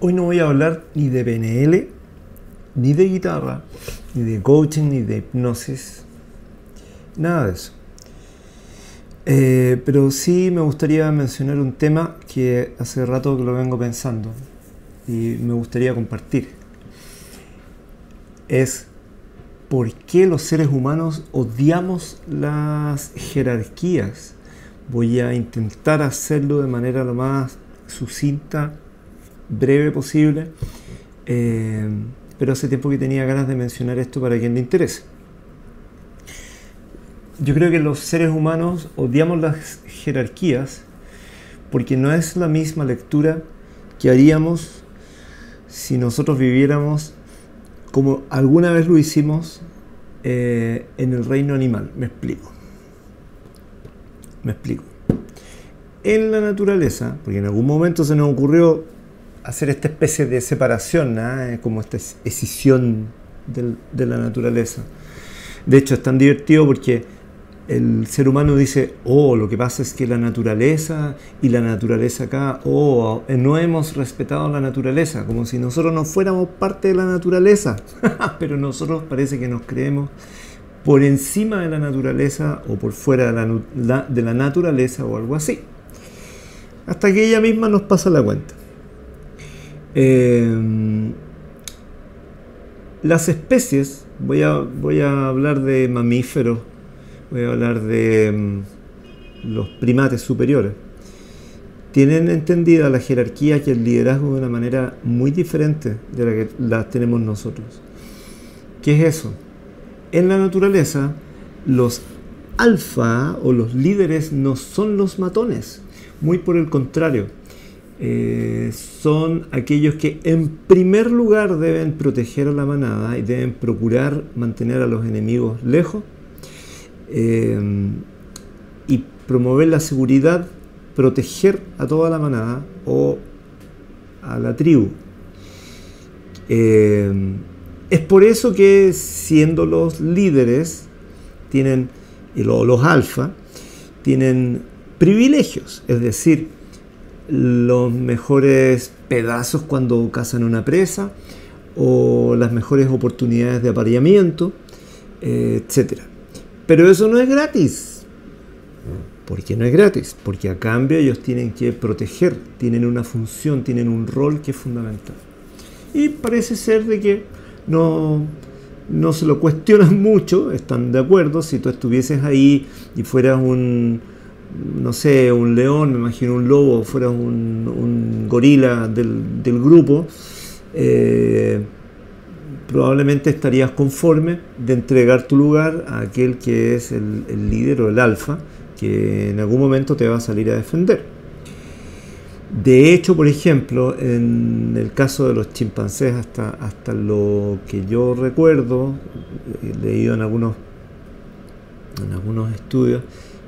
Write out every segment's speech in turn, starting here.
Hoy no voy a hablar ni de PNL, ni de guitarra, ni de coaching, ni de hipnosis, nada de eso. Eh, pero sí me gustaría mencionar un tema que hace rato que lo vengo pensando y me gustaría compartir. Es por qué los seres humanos odiamos las jerarquías. Voy a intentar hacerlo de manera lo más sucinta, breve posible, eh, pero hace tiempo que tenía ganas de mencionar esto para quien le interese. Yo creo que los seres humanos odiamos las jerarquías porque no es la misma lectura que haríamos si nosotros viviéramos como alguna vez lo hicimos eh, en el reino animal. Me explico. Me explico. En la naturaleza, porque en algún momento se nos ocurrió hacer esta especie de separación, ¿ah? como esta escisión de la naturaleza. De hecho, es tan divertido porque el ser humano dice, oh, lo que pasa es que la naturaleza y la naturaleza acá, oh, no hemos respetado la naturaleza, como si nosotros no fuéramos parte de la naturaleza, pero nosotros parece que nos creemos por encima de la naturaleza o por fuera de la, de la naturaleza o algo así, hasta que ella misma nos pasa la cuenta. Em, las especies, voy a, voy a hablar de mamíferos, voy a hablar de mm, los primates superiores, tienen entendida la jerarquía y el liderazgo de una manera muy diferente de la que la tenemos nosotros. ¿Qué es eso? En la naturaleza, los alfa o los líderes no son los matones, muy por el contrario. Eh, son aquellos que en primer lugar deben proteger a la manada y deben procurar mantener a los enemigos lejos eh, y promover la seguridad, proteger a toda la manada o a la tribu. Eh, es por eso que siendo los líderes, tienen, los alfa, tienen privilegios, es decir, los mejores pedazos cuando cazan una presa o las mejores oportunidades de apareamiento, eh, etc. Pero eso no es gratis. ¿Por qué no es gratis? Porque a cambio ellos tienen que proteger, tienen una función, tienen un rol que es fundamental. Y parece ser de que no, no se lo cuestionan mucho, están de acuerdo. Si tú estuvieses ahí y fueras un, no sé, un león, me imagino un lobo, fueras un, gorila del, grupo, eh, probablemente estarías conforme de entregar tu lugar a aquel que es el, líder o el alfa, que en algún momento te va a salir a defender. De hecho, por ejemplo, en el caso de los chimpancés, hasta, hasta lo que yo recuerdo, he leído en algunos, en algunos estudios,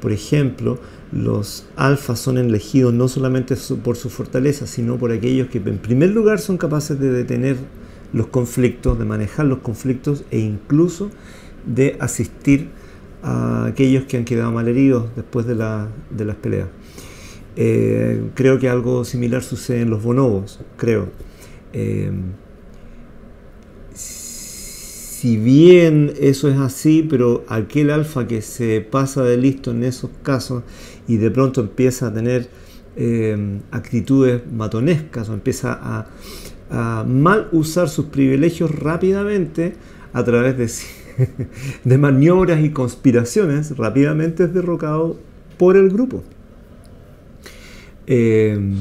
por ejemplo, los alfas son elegidos no solamente por su fortaleza, sino por aquellos que en primer lugar son capaces de detener los conflictos, de manejar los conflictos e incluso de asistir a aquellos que han quedado malheridos después de, las peleas. Eh, creo que algo similar sucede en los bonobos, creo. Eh, si bien eso es así, pero aquel alfa que se pasa de listo en esos casos y de pronto empieza a tener eh, actitudes matonescas o empieza a, mal usar sus privilegios rápidamente a través de, maniobras y conspiraciones, rápidamente es derrocado por el grupo. Eh,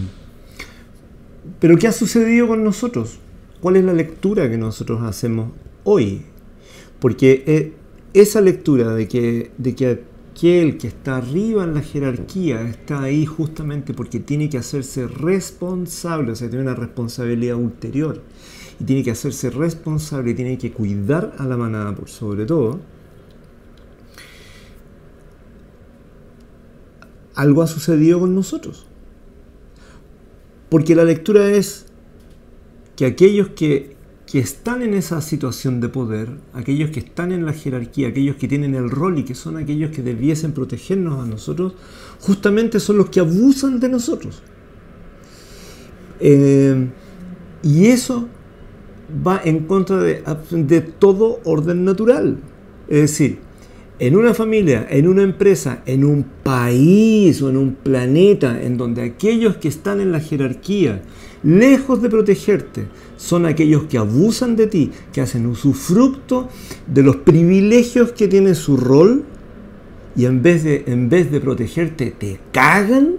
pero ¿qué ha sucedido con nosotros? ¿Cuál es la lectura que nosotros hacemos hoy? Porque eh, esa lectura de que, de que aquel que está arriba en la jerarquía está ahí justamente porque tiene que hacerse responsable, o sea, tiene una responsabilidad ulterior y tiene que hacerse responsable y tiene que cuidar a la manada por sobre todo. Algo ha sucedido con nosotros. Porque la lectura es que aquellos que que están en esa situación de poder, aquellos que están en la jerarquía, aquellos que tienen el rol y que son aquellos que debiesen protegernos a nosotros, justamente son los que abusan de nosotros. Eh, Y eso va en contra de, de todo orden natural. Es decir, en una familia, en una empresa, en un país o en un planeta en donde aquellos que están en la jerarquía, lejos de protegerte, son aquellos que abusan de ti, que hacen usufructo de los privilegios que tiene su rol y en vez de, en vez de protegerte te cagan,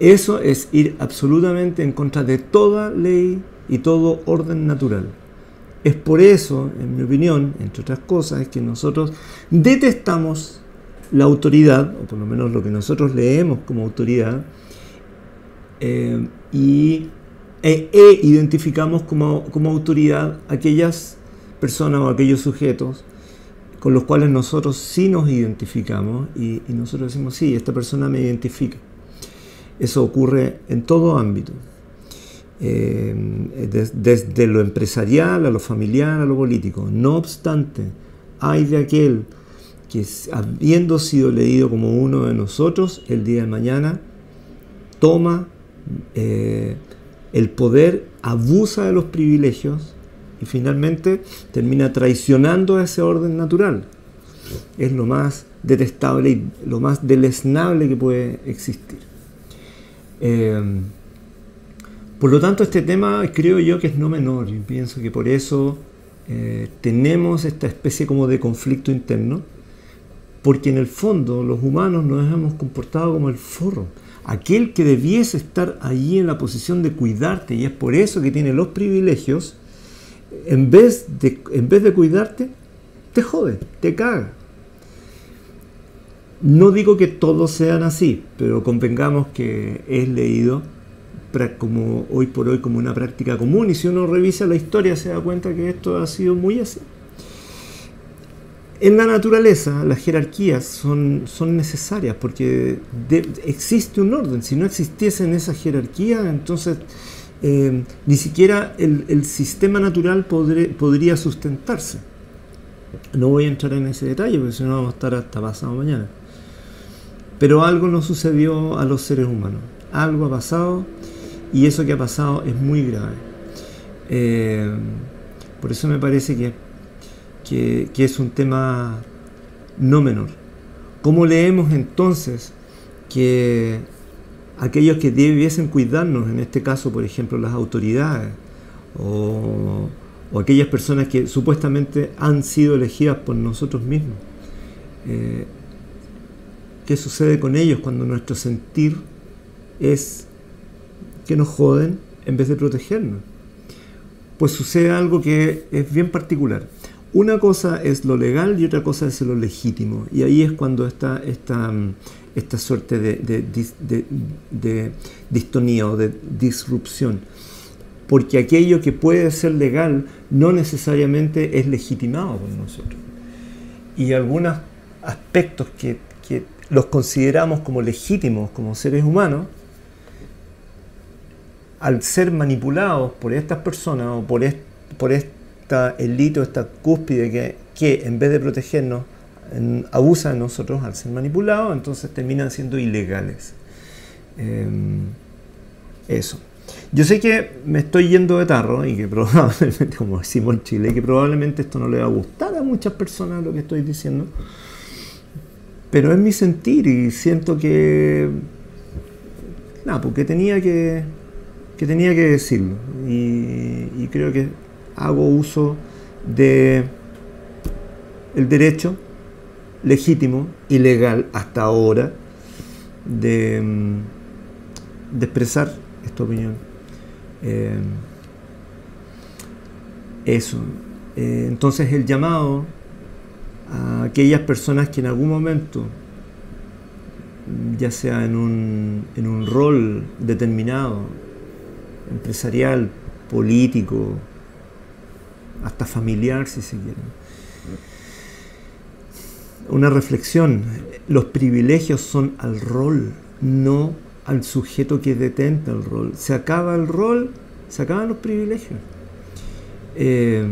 eso es ir absolutamente en contra de toda ley y todo orden natural. Es por eso, en mi opinión, entre otras cosas, es que nosotros detestamos la autoridad, o por lo menos lo que nosotros leemos como autoridad, eh, y, e, e, identificamos como, como, autoridad aquellas personas o aquellos sujetos con los cuales nosotros sí nos identificamos y, y nosotros decimos, sí, esta persona me identifica. Eso ocurre en todo ámbito. Eh, desde lo empresarial a lo familiar a lo político. No obstante, hay de aquel que habiendo sido leído como uno de nosotros, el día de mañana toma eh, el poder, abusa de los privilegios y finalmente termina traicionando ese orden natural. Es lo más detestable y lo más deleznable que puede existir. Eh, por lo tanto, este tema creo yo que es no menor y pienso que por eso eh, tenemos esta especie como de conflicto interno, porque en el fondo los humanos nos hemos comportado como el forro, aquel que debiese estar allí en la posición de cuidarte y es por eso que tiene los privilegios, en vez de, en vez de cuidarte, te jode, te caga. No digo que todos sean así, pero convengamos que es leído como hoy por hoy como una práctica común y si uno revisa la historia se da cuenta que esto ha sido muy así. En la naturaleza las jerarquías son, son necesarias porque existe un orden. Si no existiese en esa jerarquía, entonces eh, ni siquiera el, sistema natural podría sustentarse. No voy a entrar en ese detalle porque si no vamos a estar hasta pasado mañana. Pero algo nos sucedió a los seres humanos. Algo ha pasado y eso que ha pasado es muy grave. Eh, por eso me parece que, que, es un tema no menor. ¿Cómo leemos entonces que aquellos que debiesen cuidarnos, en este caso, por ejemplo, las autoridades, o, aquellas personas que supuestamente han sido elegidas por nosotros mismos, eh, ¿qué sucede con ellos cuando nuestro sentir es que nos joden en vez de protegernos. Pues sucede algo que es bien particular. Una cosa es lo legal y otra cosa es lo legítimo. Y ahí es cuando está esta, esta suerte de, de, de, distonía o de disrupción. Porque aquello que puede ser legal no necesariamente es legitimado por nosotros. Y algunos aspectos que los consideramos como legítimos como seres humanos, al ser manipulados por estas personas o por, por esta esta cúspide que, en vez de protegernos abusa de nosotros al ser manipulados, entonces terminan siendo ilegales. Em, eso. Yo sé que me estoy yendo de tarro y que probablemente, como decimos en Chile, que probablemente esto no le va a gustar a muchas personas lo que estoy diciendo, pero es mi sentir y siento que, nada, porque tenía que, que tenía que decirlo. Y, creo que hago uso de el derecho legítimo y legal hasta ahora de, mm, expresar esta opinión. Eh, eso. Eh, entonces el llamado a aquellas personas que en algún momento, ya sea en un, en un rol determinado, empresarial, político, hasta familiar si se quiere. Una reflexión, los privilegios son al rol, no al sujeto que detenta el rol. Se acaba el rol, se acaban los privilegios. Eh,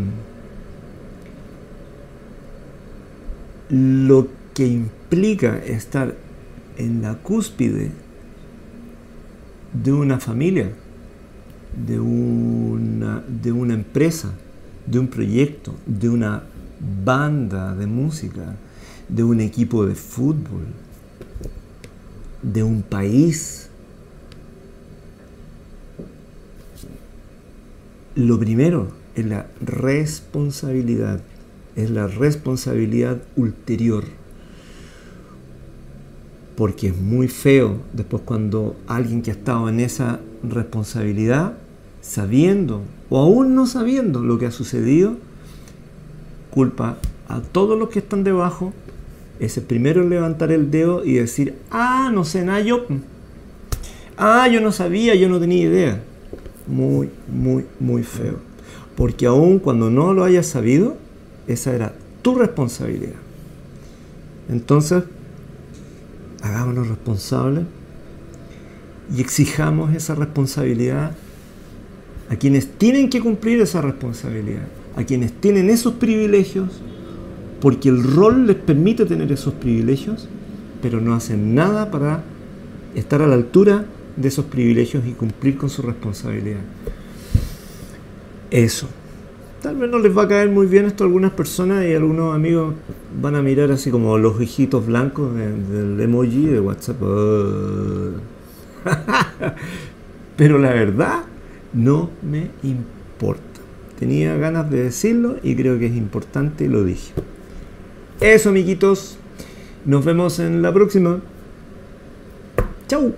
lo que implica estar en la cúspide de una familia, de un de una empresa, de un proyecto, de una banda de música, de un equipo de fútbol, de un país. Lo primero es la responsabilidad, es la responsabilidad ulterior. Porque es muy feo después cuando alguien que ha estado en esa responsabilidad, sabiendo o aún no sabiendo lo que ha sucedido, culpa a todos los que están debajo, es el primero levantar el dedo y decir, ah, no sé nada yo. Ah, yo no sabía, yo no tenía idea. Muy, muy, muy feo. Porque aún cuando no lo hayas sabido, esa era tu responsabilidad. Entonces, hagámonos responsables y exijamos esa responsabilidad a quienes tienen que cumplir esa responsabilidad, a quienes tienen esos privilegios, porque el rol les permite tener esos privilegios, pero no hacen nada para estar a la altura de esos privilegios y cumplir con su responsabilidad. Eso. Tal vez no les va a caer muy bien esto a algunas personas y algunos amigos van a mirar así como los hijitos blancos del emoji de WhatsApp. Pero la verdad no me importa. Tenía ganas de decirlo y creo que es importante y lo dije. Eso, amiguitos. Nos vemos en la próxima. Chau.